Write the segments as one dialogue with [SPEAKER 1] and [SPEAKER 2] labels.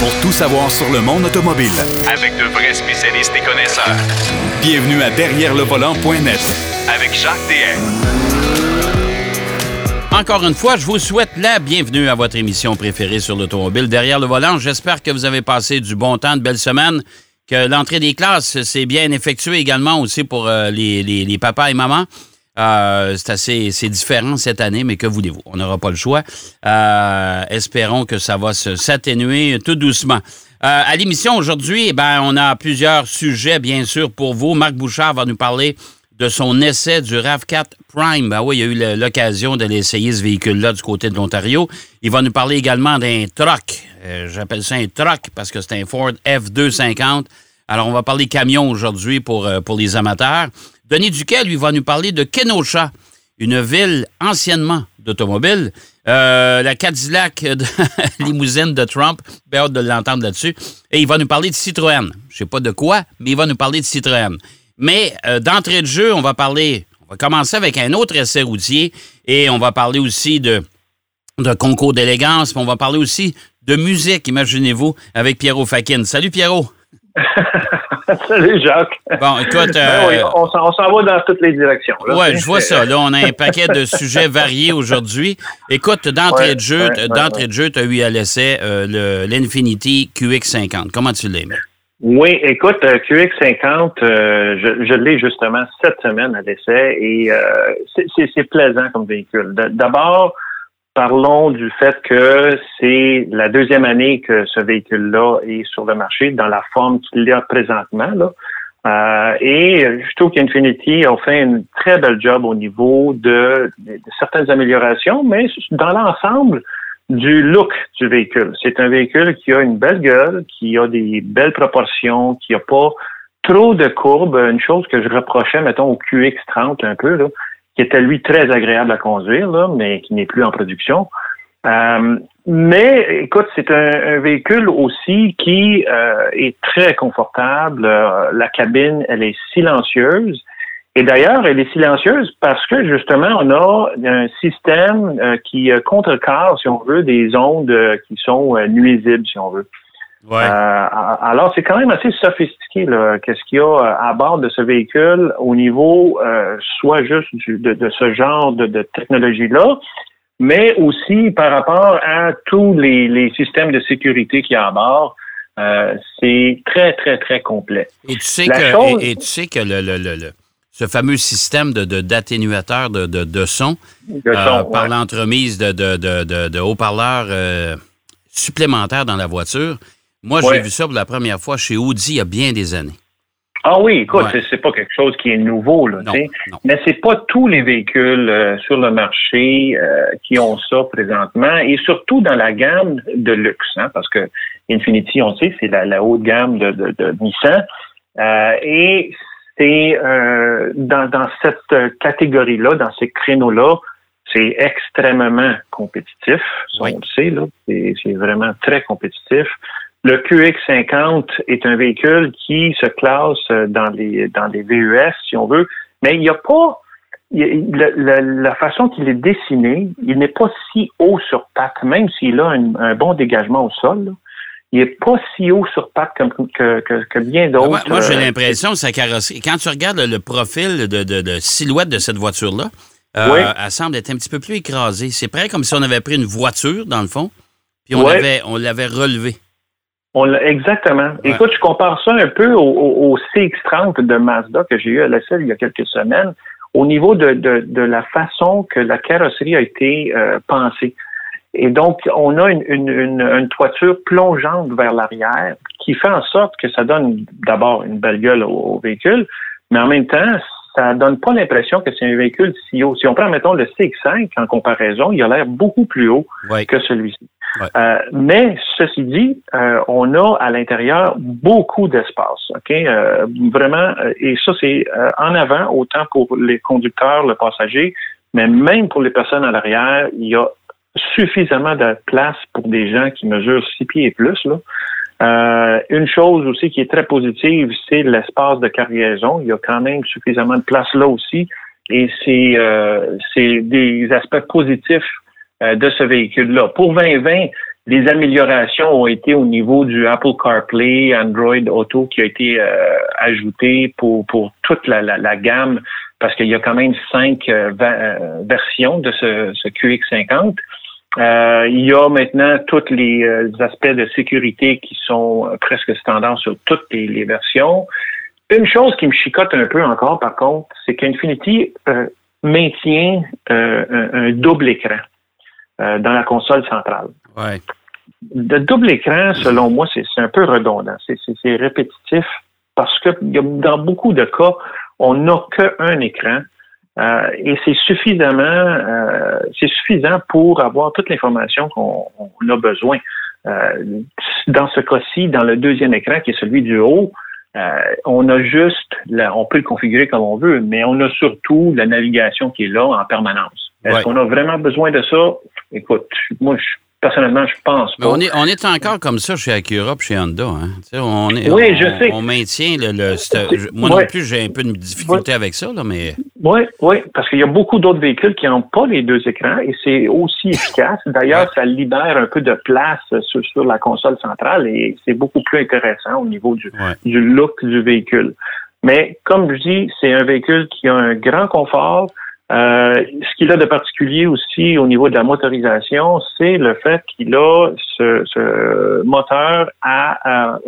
[SPEAKER 1] pour tout savoir sur le monde automobile.
[SPEAKER 2] Avec de vrais spécialistes et connaisseurs.
[SPEAKER 1] Bienvenue à Derrière le volant.net
[SPEAKER 2] Avec Jacques DM.
[SPEAKER 3] Encore une fois, je vous souhaite la bienvenue à votre émission préférée sur l'automobile Derrière le volant. J'espère que vous avez passé du bon temps, de belles semaines, que l'entrée des classes s'est bien effectuée également aussi pour euh, les, les- les papas et mamans. Euh, c'est assez c'est différent cette année, mais que voulez-vous? On n'aura pas le choix. Euh, espérons que ça va s'atténuer tout doucement. Euh, à l'émission aujourd'hui, eh ben, on a plusieurs sujets, bien sûr, pour vous. Marc Bouchard va nous parler de son essai du RAV4 Prime. Ben oui, il a eu l'occasion de l'essayer, ce véhicule-là, du côté de l'Ontario. Il va nous parler également d'un truck. Euh, J'appelle ça un truck parce que c'est un Ford F250. Alors, on va parler camion aujourd'hui pour, pour les amateurs. Denis Duquet, lui, va nous parler de Kenosha, une ville anciennement d'automobile. Euh, la Cadillac de limousine de Trump. Bien hâte de l'entendre là-dessus. Et il va nous parler de Citroën. Je sais pas de quoi, mais il va nous parler de Citroën. Mais euh, d'entrée de jeu, on va parler, on va commencer avec un autre essai routier et on va parler aussi de, de concours d'élégance, puis on va parler aussi de musique, imaginez-vous, avec Pierrot Fakin. Salut Pierrot!
[SPEAKER 4] Salut Jacques.
[SPEAKER 3] Bon, écoute,
[SPEAKER 4] Ben oui,
[SPEAKER 3] euh,
[SPEAKER 4] on s'en on s'en va dans toutes les directions.
[SPEAKER 3] Ouais, je vois ça. Là, on a un paquet de sujets variés aujourd'hui. Écoute, d'entrée
[SPEAKER 4] Ouais,
[SPEAKER 3] de jeu,
[SPEAKER 4] ouais,
[SPEAKER 3] d'entrée de jeu, tu as eu à l'essai euh, l'Infinity QX50. Comment tu l'aimes?
[SPEAKER 4] Oui, écoute, euh, QX50, euh, je, je l'ai justement cette semaine à l'essai et c'est- plaisant comme véhicule. D'abord, parlons du fait que c'est la deuxième année que ce véhicule-là est sur le marché dans la forme qu'il a présentement. Là. Euh, et je trouve qu'Infinity a fait une très belle job au niveau de, de certaines améliorations, mais dans l'ensemble, du look du véhicule. C'est un véhicule qui a une belle gueule, qui a des belles proportions, qui a pas trop de courbes. Une chose que je reprochais, mettons, au QX30 un peu, là, qui était lui très agréable à conduire, là, mais qui n'est plus en production. Euh, mais écoute, c'est un, un véhicule aussi qui euh, est très confortable. Euh, la cabine, elle est silencieuse. Et d'ailleurs, elle est silencieuse parce que justement, on a un système euh, qui euh, contrecarre, si on veut, des ondes qui sont nuisibles, si on veut.
[SPEAKER 3] Ouais.
[SPEAKER 4] Euh, alors, c'est quand même assez sophistiqué, là, qu'est-ce qu'il y a euh, à bord de ce véhicule au niveau euh, soit juste du- de, de ce genre de, de technologie-là, mais aussi par rapport à tous les, les systèmes de sécurité qu'il y a à bord. Euh, c'est très, très, très complet.
[SPEAKER 3] Et tu sais
[SPEAKER 4] la
[SPEAKER 3] que,
[SPEAKER 4] chose-
[SPEAKER 3] et, et tu sais que le, le- le- le- ce fameux système de, de- d'atténuateur de, de, de son,
[SPEAKER 4] De
[SPEAKER 3] euh,
[SPEAKER 4] son,
[SPEAKER 3] par l'entremise de, de, de, de- de haut-parleurs euh, supplémentaires dans la voiture, moi, j'ai vu ça pour la première fois chez Audi il y a bien des années.
[SPEAKER 4] Ah oui, écoute,
[SPEAKER 3] Ouais.
[SPEAKER 4] c'est- pas quelque chose qui est nouveau, là,
[SPEAKER 3] Non, non.
[SPEAKER 4] Mais c'est pas tous les véhicules euh, sur le marché euh, qui ont ça présentement, et surtout dans la gamme de luxe, hein, parce que Infinity, on sait, c'est la, la haute gamme de, de, de Nissan, Euh, et c'est dans, dans cette catégorie-là, dans ces créneaux-là, c'est extrêmement compétitif,
[SPEAKER 3] Oui.
[SPEAKER 4] on le sait, là, c'est vraiment très compétitif. Le QX50 est un véhicule qui se classe euh, dans les dans les VUS, si on veut, mais il n'y a pas la façon qu'il est dessiné, il n'est pas si haut sur patte, même s'il a un, un bon dégagement au sol. là, il n'est pas si haut sur patte comme, que, que, que bien d'autres.
[SPEAKER 3] Moi, moi, j'ai
[SPEAKER 4] euh,
[SPEAKER 3] l'impression que sa carrosserie, quand tu regardes le, le profil de, de- de silhouette de cette voiture-là, euh,
[SPEAKER 4] Oui.
[SPEAKER 3] elle semble être un petit peu plus écrasée. C'est près comme si on avait pris une voiture, dans le fond, puis on l'avait on l'avait relevée.
[SPEAKER 4] On l'a- exactement.
[SPEAKER 3] Ouais.
[SPEAKER 4] Écoute, je compare ça un peu au, au- au CX-30 de Mazda que j'ai eu à l'essai il y a quelques semaines, au niveau de, de, de la façon que la carrosserie a été euh, pensée. Et donc, on a une, une, une, une toiture plongeante vers l'arrière qui fait en sorte que ça donne d'abord une belle gueule au, au véhicule, mais en même temps, ça donne pas l'impression que c'est un véhicule si haut. Si on prend, mettons, le CX5 en comparaison, il a l'air beaucoup plus haut
[SPEAKER 3] Ouais.
[SPEAKER 4] que celui-ci. Euh, mais ceci dit, euh, on a à l'intérieur beaucoup d'espace. Ok, Euh, vraiment, et ça c'est en avant autant pour les conducteurs, le passager, mais même pour les personnes à l'arrière, il y a suffisamment de place pour des gens qui mesurent six pieds et plus. Là. Une chose aussi qui est très positive, c'est l'espace de cargaison. Il y a quand même suffisamment de place là aussi. Et c'est euh, des aspects positifs de ce véhicule-là. Pour 2020, Les améliorations ont été au niveau du Apple CarPlay, Android Auto qui a été euh, ajouté pour, pour toute la, la, gamme parce qu'il y a quand même cinq euh, euh, versions de ce, ce QX50. il y a maintenant tous les aspects de sécurité qui sont presque standards sur toutes les, versions. Une chose qui me chicote un peu encore, par contre, c'est qu'Infinity maintient un, double écran dans la console centrale.
[SPEAKER 3] Ouais.
[SPEAKER 4] Le double écran, selon moi, c'est un peu redondant. C'est répétitif parce que dans beaucoup de cas, on n'a qu'un écran. Euh, et c'est suffisamment, euh, c'est suffisant pour avoir toute l'information qu'on a besoin. Euh, dans ce cas-ci, dans le deuxième écran, qui est celui du haut, on a juste, on peut le configurer comme on veut, mais on a surtout la navigation qui est là en permanence. Est-ce qu'on a vraiment besoin de ça? Écoute, moi, je personnellement, je pense pas.
[SPEAKER 3] on, est, on est encore comme ça chez Acura et chez Honda. Hein? On est,
[SPEAKER 4] oui, je sais.
[SPEAKER 3] On maintient le. moi non plus, j'ai un peu de difficulté avec ça, là, mais.
[SPEAKER 4] Oui, oui, parce qu'il y a beaucoup d'autres véhicules qui n'ont pas les deux écrans et c'est aussi efficace. D'ailleurs, ça libère un peu de place sur, la console centrale et c'est beaucoup plus intéressant au niveau du, du look du véhicule. Mais comme je dis, c'est un véhicule qui a un grand confort. Euh, ce qu'il a de particulier aussi au niveau de la motorisation, c'est le fait qu'il a ce, moteur à,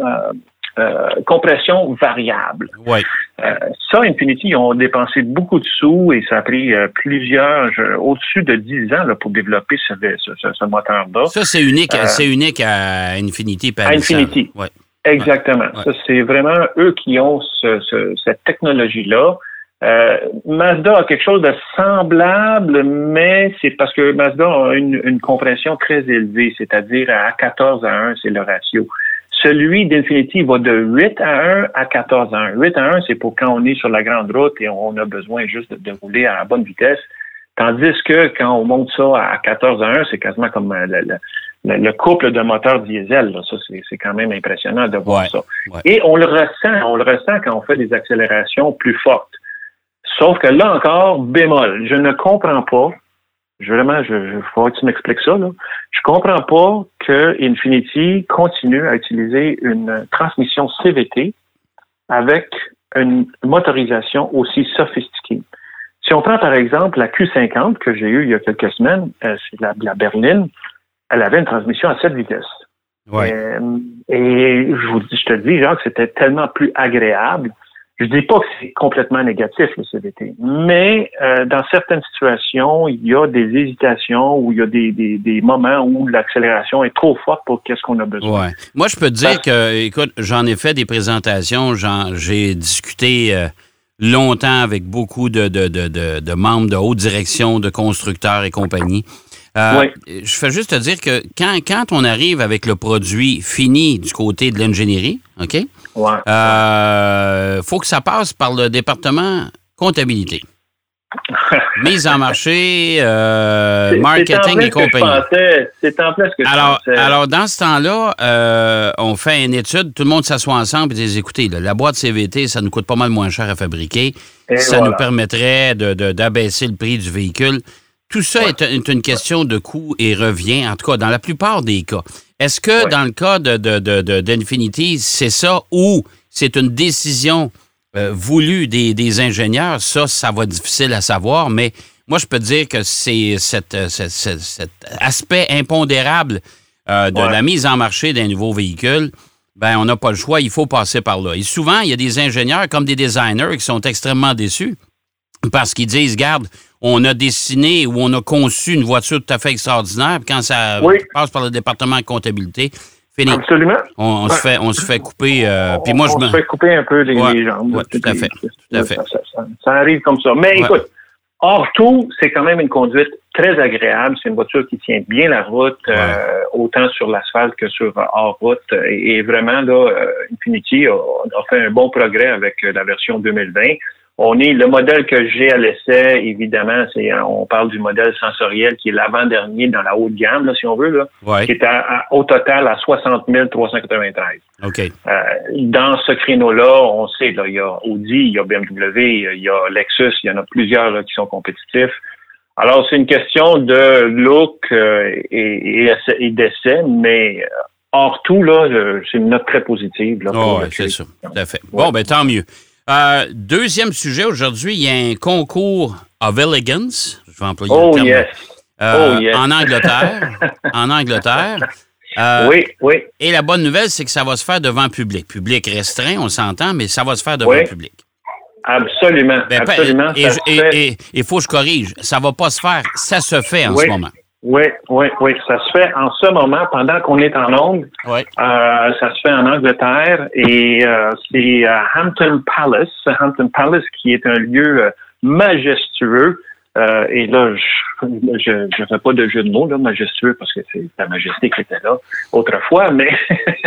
[SPEAKER 4] euh, compression variable.
[SPEAKER 3] Ouais.
[SPEAKER 4] Euh, ça, Infinity, ils ont dépensé beaucoup de sous et ça a pris plusieurs, au-dessus de 10 ans là, pour développer ce, ce, moteur-là.
[SPEAKER 3] Ça, c'est unique, c'est unique à Infinity.
[SPEAKER 4] à Infinity.
[SPEAKER 3] Ouais.
[SPEAKER 4] Exactement. Ça, c'est vraiment eux qui ont cette technologie-là. Euh, Mazda a quelque chose de semblable, mais c'est parce que Mazda a une, une compression très élevée, c'est-à-dire à 14 à 1, c'est le ratio. Celui d'Infinity va de 8 à 1 à 14 à 1. 8 à 1, c'est pour quand on est sur la grande route et on a besoin juste de, rouler à la bonne vitesse. Tandis que quand on monte ça à 14 à 1, c'est quasiment comme euh, le, couple de moteurs diesel. Ça, c'est quand même impressionnant de voir ça. Et on le ressent, on le ressent quand on fait des accélérations plus fortes. Sauf que là encore, bémol, je ne comprends pas, vraiment, je, je faut que tu m'expliques ça, là. Je comprends pas que Infinity continue à utiliser une transmission CVT avec une motorisation aussi sophistiquée. Si on prend par exemple la Q50 que j'ai eue il y a quelques semaines, euh, c'est la, la berline, elle avait une transmission à 7 vitesses.
[SPEAKER 3] Ouais.
[SPEAKER 4] Euh, et je, vous, je te dis, Jacques, c'était tellement plus agréable je dis pas que c'est complètement négatif le CVT, mais euh, dans certaines situations, il y a des hésitations ou il y a des, des, des moments où l'accélération est trop forte pour qu'est-ce qu'on a besoin.
[SPEAKER 3] Ouais. Moi, je peux te dire que, écoute, j'en ai fait des présentations, j'ai discuté euh, longtemps avec beaucoup de, de, de, de, membres de haute direction, de constructeurs et compagnie. Euh, je fais juste te dire que quand, quand on arrive avec le produit fini du côté de l'ingénierie, OK?
[SPEAKER 4] Ouais.
[SPEAKER 3] Euh, faut que ça passe par le département comptabilité. Mise en marché, euh, marketing et compagnie.
[SPEAKER 4] C'est en place que je
[SPEAKER 3] alors,
[SPEAKER 4] pensais.
[SPEAKER 3] alors, dans ce temps-là, euh, on fait une étude, tout le monde s'assoit ensemble et dit écoutez, la boîte CVT, ça nous coûte pas mal moins cher à fabriquer. ça nous permettrait d'abaisser le prix du véhicule. Tout ça est, une question de coût et revient, en tout cas, dans la plupart des cas. Est-ce que dans le cas d'Infinity, de, de, c'est ça ou c'est une décision euh, voulue des, ingénieurs? Ça, ça va être difficile à savoir, mais moi, je peux dire que c'est cet, aspect impondérable euh, de la mise en marché d'un nouveau véhicule. Ben, on n'a pas le choix, il faut passer par là. Et souvent, il y a des ingénieurs comme des designers qui sont extrêmement déçus parce qu'ils disent, garde, on a dessiné ou on a conçu une voiture tout à fait extraordinaire. Puis quand ça passe par le département de comptabilité, fini.
[SPEAKER 4] Absolument.
[SPEAKER 3] On, se, fait, on se fait couper. Euh, puis moi,
[SPEAKER 4] on,
[SPEAKER 3] je
[SPEAKER 4] se fait couper un peu les, jambes.
[SPEAKER 3] tout à fait. Tout à fait.
[SPEAKER 4] Ça, arrive comme ça. Mais écoute, hors tout, c'est quand même une conduite très agréable. C'est une voiture qui tient bien la route, euh, autant sur l'asphalte que sur hors route. Et, vraiment, là, euh, Infinity a, a, fait un bon progrès avec la version 2020. On est le modèle que j'ai à l'essai, évidemment, c'est on parle du modèle sensoriel qui est l'avant-dernier dans la haute gamme, là, si on veut, là, qui est au total à 60 393.
[SPEAKER 3] OK.
[SPEAKER 4] Euh, dans ce créneau-là, on sait, là, il y a Audi, il y a BMW, il y a Lexus, il y en a plusieurs là, qui sont compétitifs. Alors, c'est une question de look euh, et, et, d'essai, mais euh, hors tout, là, c'est une note très positive. Là,
[SPEAKER 3] oh, c'est ça, tout à fait. Bon, ben tant mieux. Deuxième sujet, aujourd'hui, il y a un concours of elegance. Je vais employer
[SPEAKER 4] oh,
[SPEAKER 3] le terme.
[SPEAKER 4] Yes. oh, yes.
[SPEAKER 3] En Angleterre. en Angleterre.
[SPEAKER 4] oui, oui.
[SPEAKER 3] Et la bonne nouvelle, c'est que ça va se faire devant public. Public restreint, on s'entend, mais ça va se faire devant
[SPEAKER 4] oui.
[SPEAKER 3] public.
[SPEAKER 4] Absolument.
[SPEAKER 3] Ben,
[SPEAKER 4] absolument.
[SPEAKER 3] Et il faut que je corrige. Ça ne va pas se faire. Ça se fait en
[SPEAKER 4] oui.
[SPEAKER 3] ce moment.
[SPEAKER 4] Oui, oui, oui. Ça se fait en ce moment, pendant qu'on est en onde.
[SPEAKER 3] Oui.
[SPEAKER 4] Euh, ça se fait en Angleterre et euh, c'est à Hampton Palace. Hampton Palace qui est un lieu euh, majestueux. Euh, et là, je ne fais pas de jeu de mots, là, majestueux, parce que c'est la majesté qui était là autrefois, mais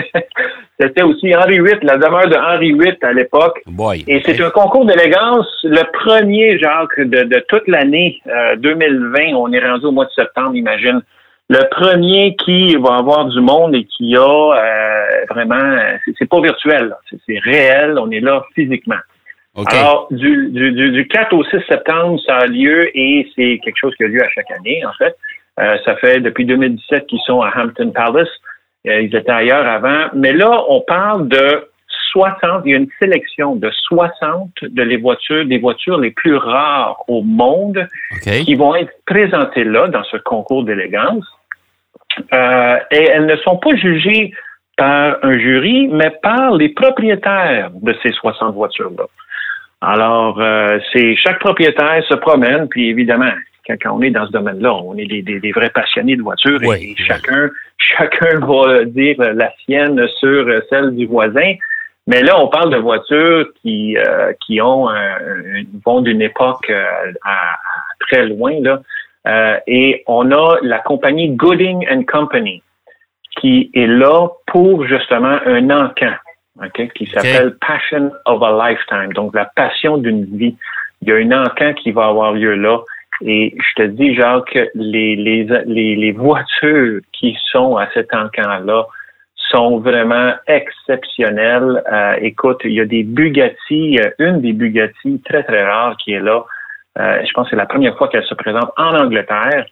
[SPEAKER 4] c'était aussi Henri VIII, la demeure de Henri VIII à l'époque. Et c'est un concours d'élégance, le premier, Jacques, de, de toute l'année euh, 2020. On est rendu au mois de septembre, imagine. Le premier qui va avoir du monde et qui a euh, vraiment, c'est pas virtuel, c'est réel, on est là physiquement.
[SPEAKER 3] Okay.
[SPEAKER 4] Alors, du, du, du, 4 au 6 septembre, ça a lieu et c'est quelque chose qui a lieu à chaque année, en fait. Euh, ça fait depuis 2017 qu'ils sont à Hampton Palace. Euh, ils étaient ailleurs avant. Mais là, on parle de 60, il y a une sélection de 60 de les voitures, des voitures les plus rares au monde
[SPEAKER 3] okay.
[SPEAKER 4] qui vont être présentées là, dans ce concours d'élégance. Euh, et elles ne sont pas jugées par un jury, mais par les propriétaires de ces 60 voitures-là. Alors, euh, c'est chaque propriétaire se promène, puis évidemment, quand, quand on est dans ce domaine-là, on est des, des, des, vrais passionnés de voitures
[SPEAKER 3] oui,
[SPEAKER 4] et chacun, chacun va dire la sienne sur celle du voisin. Mais là, on parle de voitures qui euh, qui ont un, vont d'une époque euh, à, à, très loin là. Euh, et on a la compagnie Gooding and Company qui est là pour justement un encan. Okay, qui s'appelle okay. Passion of a Lifetime, donc la passion d'une vie. Il y a un encan qui va avoir lieu là. Et je te dis, Jacques, les, les, les, les voitures qui sont à cet encan-là sont vraiment exceptionnelles. Euh, écoute, il y a des Bugatti, une des Bugatti très, très rares qui est là. Euh, je pense que c'est la première fois qu'elle se présente en Angleterre.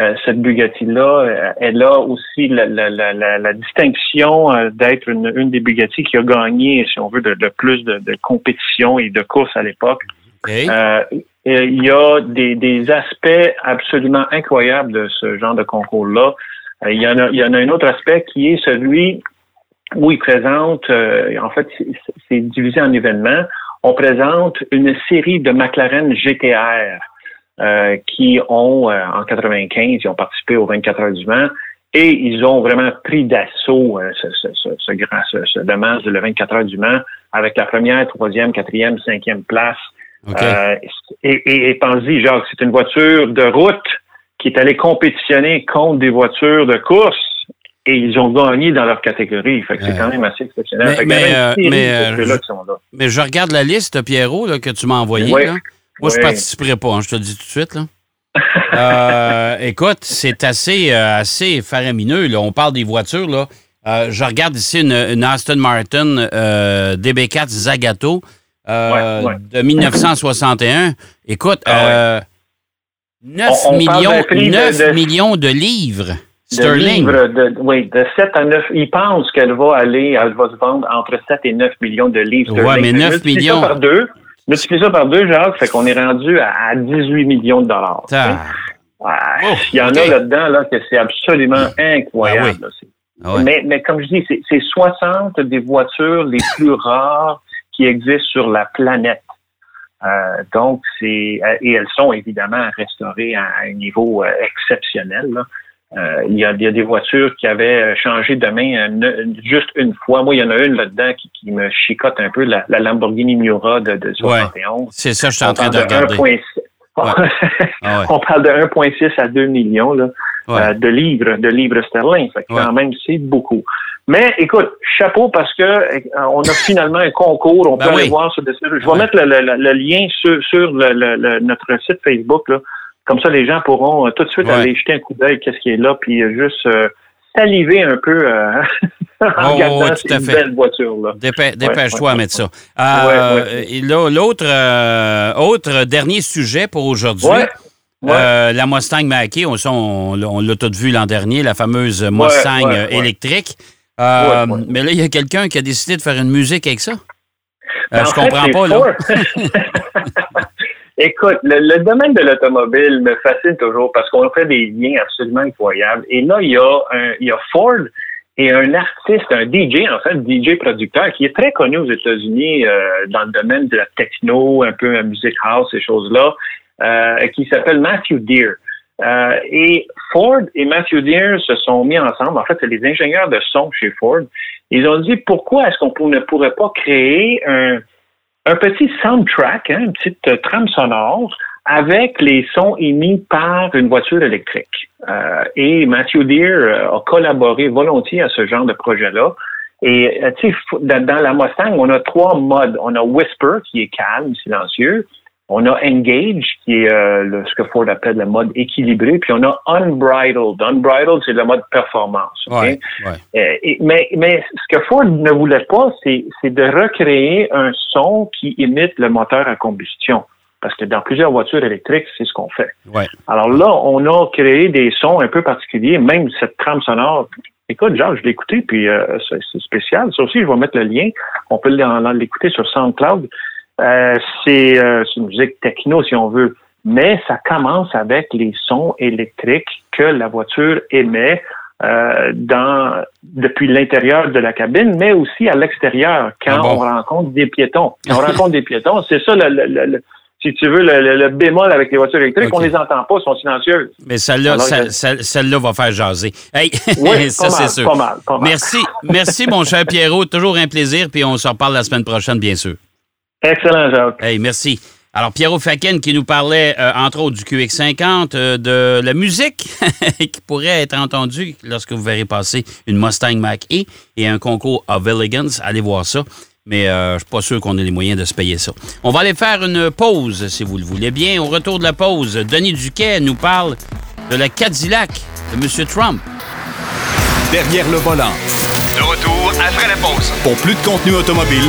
[SPEAKER 4] Euh, cette Bugatti-là, elle a aussi la, la, la, la distinction euh, d'être une, une, des Bugatti qui a gagné, si on veut, de, de plus de, de, compétition et de courses à l'époque.
[SPEAKER 3] Okay.
[SPEAKER 4] Euh, il y a des, des, aspects absolument incroyables de ce genre de concours-là. Euh, il, y en a, il y en a un autre aspect qui est celui où il présente, en fait, c'est divisé en événements. On présente une série de McLaren GTR. Euh, qui ont, euh, en 95, ils ont participé aux 24 heures du Mans et ils ont vraiment pris d'assaut euh, ce, ce, ce, ce, grand, ce, ce dommage de le 24 heures du Mans avec la première, troisième, quatrième, cinquième place.
[SPEAKER 3] Okay.
[SPEAKER 4] et et, et pensez, Jacques, c'est une voiture de route qui est allée compétitionner contre des voitures de course et ils ont gagné dans leur catégorie. Fait que c'est quand même assez exceptionnel.
[SPEAKER 3] Mais, mais, euh, mais,
[SPEAKER 4] je,
[SPEAKER 3] mais, je regarde la liste, Pierrot, là, que tu m'as envoyée.
[SPEAKER 4] Oui.
[SPEAKER 3] Moi, je ne participerai pas, hein, je te le dis tout de suite. Là. euh, écoute, c'est assez, euh, assez faramineux. Là. On parle des voitures. Là. Euh, je regarde ici une, une Aston Martin euh, DB4 Zagato
[SPEAKER 4] ouais, ouais.
[SPEAKER 3] de 1961. Écoute, ah, 9, on, on millions, 9 de, de, millions de livres. Sterling.
[SPEAKER 4] De livres de, oui, de 7 à 9. Ils pensent qu'elle va aller, elle va se vendre entre 7 et 9 millions de livres.
[SPEAKER 3] Oui, mais 9 millions.
[SPEAKER 4] par deux. Multiplié ça par deux, Jacques, fait qu'on est rendu à 18 millions de dollars.
[SPEAKER 3] Ah.
[SPEAKER 4] Oh, Il y en okay. a là-dedans là, que c'est absolument incroyable.
[SPEAKER 3] Ah oui. ah ouais.
[SPEAKER 4] mais, mais comme je dis, c'est 60 des voitures les plus rares qui existent sur la planète. Euh, donc, c'est et elles sont évidemment restaurées à, un niveau euh, exceptionnel. Là. Euh, il, y a, il, y a, des voitures qui avaient changé de main une, juste une fois. Moi, il y en a une là-dedans qui, qui, me chicote un peu, la, la Lamborghini Miura de, de 71.
[SPEAKER 3] Ouais, c'est ça, je suis en train de regarder.
[SPEAKER 4] Ouais. ah ouais. On parle de 1,6 à 2 millions là, euh, de livres, de livres sterling. Fait que quand même, c'est beaucoup. Mais écoute, chapeau parce que euh, on a finalement un concours. On
[SPEAKER 3] ben
[SPEAKER 4] peut
[SPEAKER 3] oui.
[SPEAKER 4] aller voir sur Je vais mettre le, le, le, lien sur, sur notre site Facebook. Là. Comme ça, les gens pourront euh, tout de suite
[SPEAKER 3] ouais.
[SPEAKER 4] aller jeter un coup d'œil, qu'est-ce qui est là, puis euh, juste euh, saliver un peu euh, en
[SPEAKER 3] oh,
[SPEAKER 4] regardant
[SPEAKER 3] ouais,
[SPEAKER 4] ces belles voitures-là.
[SPEAKER 3] Dépê Dépêche-toi ouais, à mettre ça. Euh, L'autre autre dernier sujet pour aujourd'hui,
[SPEAKER 4] Ouais.
[SPEAKER 3] La Mustang Mach-E, on, on, on l'a tout vu l'an dernier, la fameuse Mustang
[SPEAKER 4] ouais, ouais.
[SPEAKER 3] électrique.
[SPEAKER 4] Ouais, ouais.
[SPEAKER 3] Mais là, il y a quelqu'un qui a décidé de faire une musique avec ça.
[SPEAKER 4] Ben,
[SPEAKER 3] je
[SPEAKER 4] fait,
[SPEAKER 3] comprends pas, là.
[SPEAKER 4] Écoute, le, le domaine de l'automobile me fascine toujours parce qu'on fait des liens absolument incroyables. Et là, il y a, un, il y a Ford et un artiste, un DJ, en fait, DJ producteur, qui est très connu aux États-Unis euh, dans le domaine de la techno, un peu la music house, ces choses-là, euh, qui s'appelle Matthew Deere. Euh, et Ford et Matthew Deere se sont mis ensemble. En fait, c'est les ingénieurs de son chez Ford. Ils ont dit pourquoi est-ce qu'on ne pourrait pas créer un, un petit soundtrack, hein, une petite euh, trame sonore avec les sons émis par une voiture électrique. Euh, et Matthew Deere euh, a collaboré volontiers à ce genre de projet-là. Et tu sais, dans la Mustang, on a trois modes. On a Whisper, qui est calme, silencieux. On a Engage, qui est euh, le- ce que Ford appelle le mode équilibré. Puis on a Unbridled. Unbridled, c'est le mode performance. ok?
[SPEAKER 3] Ouais, ouais.
[SPEAKER 4] Euh, et- mais, mais ce que Ford ne voulait pas, c'est c'est de recréer un son qui imite le moteur à combustion. Parce que dans plusieurs voitures électriques, c'est ce qu'on fait.
[SPEAKER 3] Ouais.
[SPEAKER 4] Alors là, on a créé des sons un peu particuliers, même cette trame sonore. Écoute, Jacques, je l'ai écouté, puis euh, c'est c'est spécial. Ça aussi, je vais mettre le lien. On peut l'écouter sur SoundCloud. Euh, c'est euh, une musique techno, si on veut. Mais ça commence avec les sons électriques que la voiture émet euh, dans depuis l'intérieur de la cabine, mais aussi à l'extérieur quand
[SPEAKER 3] Ah bon?
[SPEAKER 4] on rencontre des piétons. Quand on rencontre des piétons, c'est ça le, le- le- le- si tu veux, le, le- le bémol avec les voitures électriques,
[SPEAKER 3] Ok.
[SPEAKER 4] on les entend pas, elles sont silencieuses.
[SPEAKER 3] Mais celle-là, celle- celle- celle-là va faire jaser. Hey,
[SPEAKER 4] Oui,
[SPEAKER 3] ça, c'est sûr.
[SPEAKER 4] pas mal, pas mal.
[SPEAKER 3] Merci, merci, mon cher Pierrot. Toujours un plaisir, puis on se reparle la semaine prochaine, bien sûr.
[SPEAKER 4] Excellent, Jacques.
[SPEAKER 3] Hey, merci. Alors, Pierrot Faken qui nous parlait, euh, entre autres, du QX50, euh, de la musique qui pourrait être entendue lorsque vous verrez passer une Mustang Mach-E et un concours of Elegance. Allez voir ça. Mais euh, je suis pas sûr qu'on ait les moyens de se payer ça. On va aller faire une pause, si vous le voulez bien. Au retour de la pause, Denis Duquet nous parle de la Cadillac de M. Trump.
[SPEAKER 1] Derrière le volant.
[SPEAKER 2] De retour après la pause.
[SPEAKER 1] Pour plus de contenu automobile,